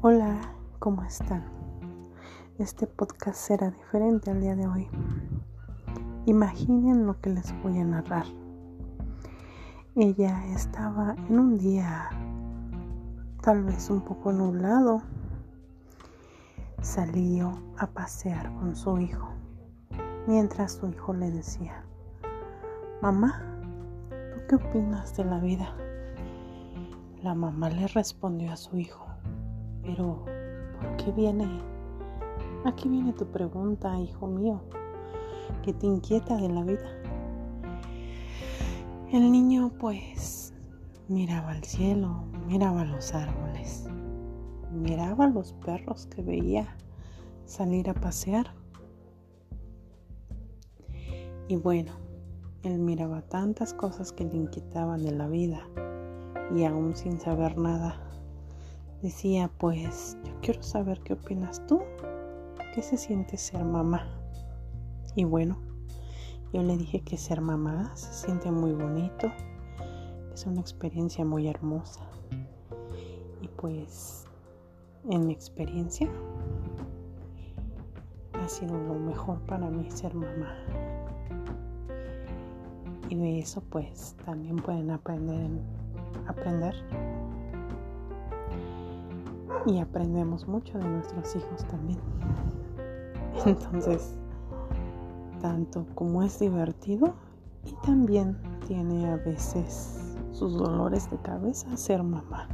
Hola, ¿cómo están? Este podcast será diferente al día de hoy. Imaginen lo que les voy a narrar. Ella estaba en un día tal vez un poco nublado. Salió a pasear con su hijo, mientras su hijo le decía, Mamá, ¿tú qué opinas de la vida? La mamá le respondió a su hijo, pero, ¿por qué viene? Aquí viene tu pregunta, hijo mío, que te inquieta de la vida. El niño pues miraba al cielo, miraba los árboles, miraba los perros que veía salir a pasear. Y bueno, él miraba tantas cosas que le inquietaban de la vida y aún sin saber nada, decía, pues yo quiero saber qué opinas tú, qué se siente ser mamá. Y bueno, yo le dije que ser mamá se siente muy bonito, es una experiencia muy hermosa. Y pues, en mi experiencia, ha sido lo mejor para mí ser mamá. Y de eso pues también pueden aprender, aprender y aprendemos mucho de nuestros hijos también. Entonces, tanto como es divertido y también tiene a veces sus dolores de cabeza ser mamá.